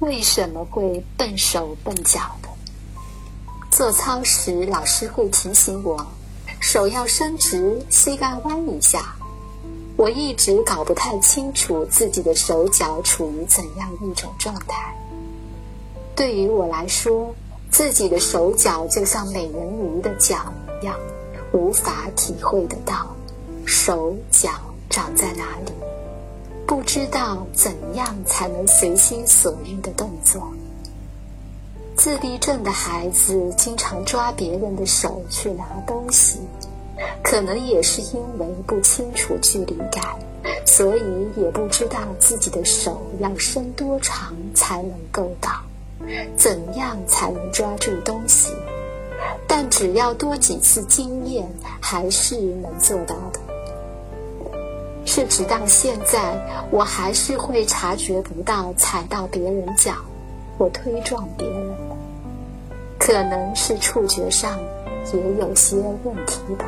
为什么会笨手笨脚的？做操时，老师会提醒我，手要伸直，膝盖弯一下。我一直搞不太清楚自己的手脚处于怎样一种状态。对于我来说，自己的手脚就像美人鱼的脚一样，无法体会得到手脚长在哪里，不知道怎样才能随心所欲的动作。自闭症的孩子经常抓别人的手去拿东西。可能也是因为不清楚距离感，所以也不知道自己的手要伸多长才能够到，怎样才能抓住东西。但只要多几次经验，还是能做到的。是直到现在，我还是会察觉不到踩到别人脚，我推撞别人可能是触觉上也有些问题吧。